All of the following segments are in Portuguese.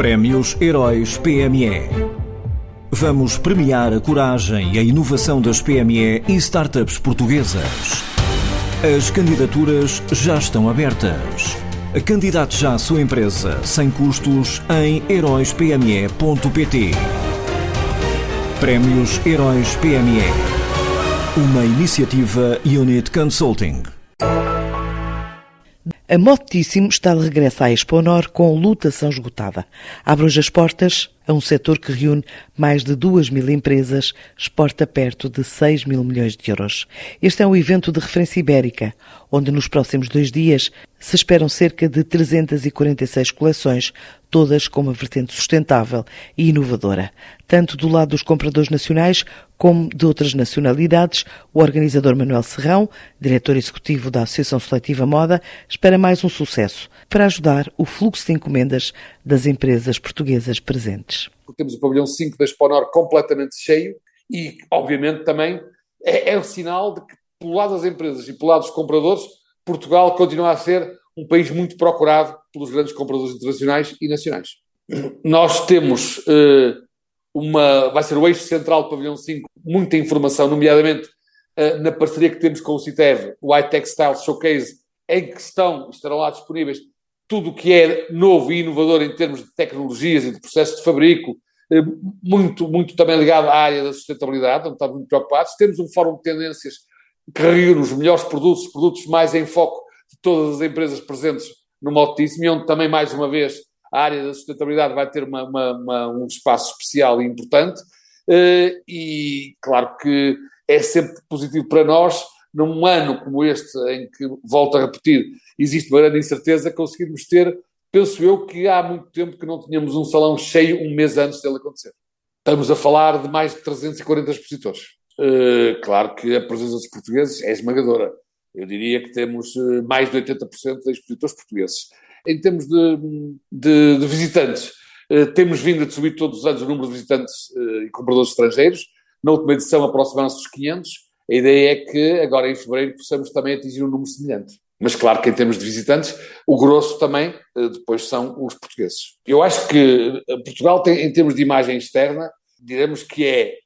Prémios Heróis PME. Vamos premiar a coragem e a inovação das PME e startups portuguesas. As candidaturas já estão abertas. Candidate já a sua empresa sem custos em heróispme.pt. Prémios Heróis PME. Uma iniciativa Unit Consulting. A Motíssimo está de regresso à Exponor com lutação esgotada. Abre hoje as portas a um setor que reúne mais de 2 mil empresas, exporta perto de 6 mil milhões de euros. Este é um evento de referência ibérica, onde nos próximos dois dias se esperam cerca de 346 coleções, todas com uma vertente sustentável e inovadora. Tanto do lado dos compradores nacionais como de outras nacionalidades, o organizador Manuel Serrão, diretor executivo da Associação Seletiva Moda, espera mais um sucesso para ajudar o fluxo de encomendas das empresas portuguesas presentes temos o pavilhão 5 da Exponor completamente cheio e, obviamente, também é, é um sinal de que, pelo lado das empresas e pelo lado dos compradores, Portugal continua a ser um país muito procurado pelos grandes compradores internacionais e nacionais. Nós temos uh, uma. Vai ser o eixo central do pavilhão 5, muita informação, nomeadamente uh, na parceria que temos com o CITEV, o iTextile Showcase, em que estão, estarão lá disponíveis tudo o que é novo e inovador em termos de tecnologias e de processos de fabrico, eh, muito, muito também ligado à área da sustentabilidade, onde estamos muito preocupados. Temos um fórum de tendências que reúne os melhores produtos, os produtos mais em foco de todas as empresas presentes no Motíssimo, e onde também, mais uma vez, a área da sustentabilidade vai ter uma, uma, uma, um espaço especial e importante. Eh, e claro que é sempre positivo para nós num ano como este, em que, volto a repetir, existe uma grande incerteza, conseguirmos ter, penso eu, que há muito tempo que não tínhamos um salão cheio um mês antes dele acontecer. Estamos a falar de mais de 340 expositores. Uh, claro que a presença dos portugueses é esmagadora. Eu diria que temos uh, mais de 80% de expositores portugueses. Em termos de, de, de visitantes, uh, temos vindo a subir todos os anos o número de visitantes e compradores estrangeiros. Na última edição aproximaram-se dos 500 a ideia é que agora em fevereiro possamos também atingir um número semelhante. Mas claro que em termos de visitantes, o grosso também eh, depois são os portugueses. Eu acho que eh, Portugal tem, em termos de imagem externa, diremos que é,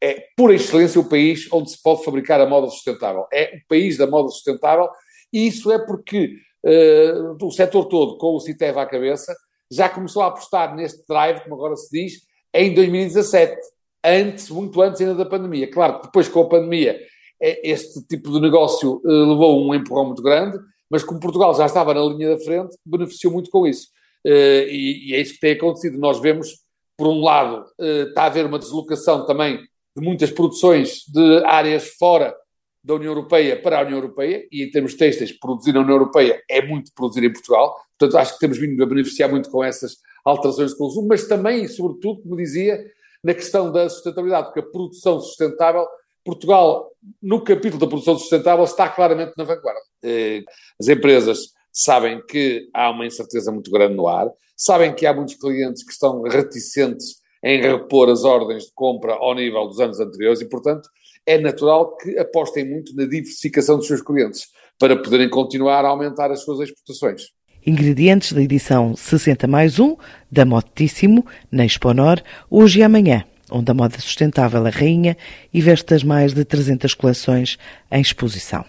é por excelência o país onde se pode fabricar a moda sustentável. É o país da moda sustentável e isso é porque uh, o setor todo, com o CITEV à cabeça, já começou a apostar neste drive, como agora se diz, em 2017 antes, muito antes ainda da pandemia. Claro que depois com a pandemia é, este tipo de negócio eh, levou um empurrão muito grande, mas como Portugal já estava na linha da frente, beneficiou muito com isso. Eh, e, é isso que tem acontecido. Nós vemos, por um lado, eh, está a haver uma deslocação também de muitas produções de áreas fora da União Europeia para a União Europeia, e em termos têxteis, produzir na União Europeia é muito produzir em Portugal. Portanto, acho que temos vindo a beneficiar muito com essas alterações de consumo, mas também, sobretudo, como dizia, na questão da sustentabilidade, porque a produção sustentável, Portugal, no capítulo da produção sustentável, está claramente na vanguarda. Eh, as empresas sabem que há uma incerteza muito grande no ar, sabem que há muitos clientes que estão reticentes em repor as ordens de compra ao nível dos anos anteriores e, portanto, é natural que apostem muito na diversificação dos seus clientes para poderem continuar a aumentar as suas exportações. Ingredientes da edição 60 mais 1 da Motíssimo, na Exponor, hoje e amanhã, onde a moda sustentável é rainha e veste as mais de 300 coleções em exposição.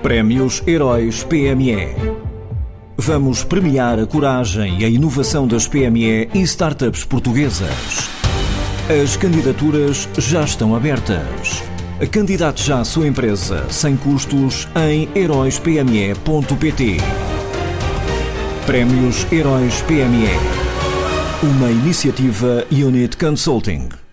Prémios Heróis PME. Vamos premiar a coragem e a inovação das PME e startups portuguesas. As candidaturas já estão abertas. Candidate já a sua empresa sem custos em heróispme.pt. Prémios Heróis PME. Uma iniciativa Unit Consulting.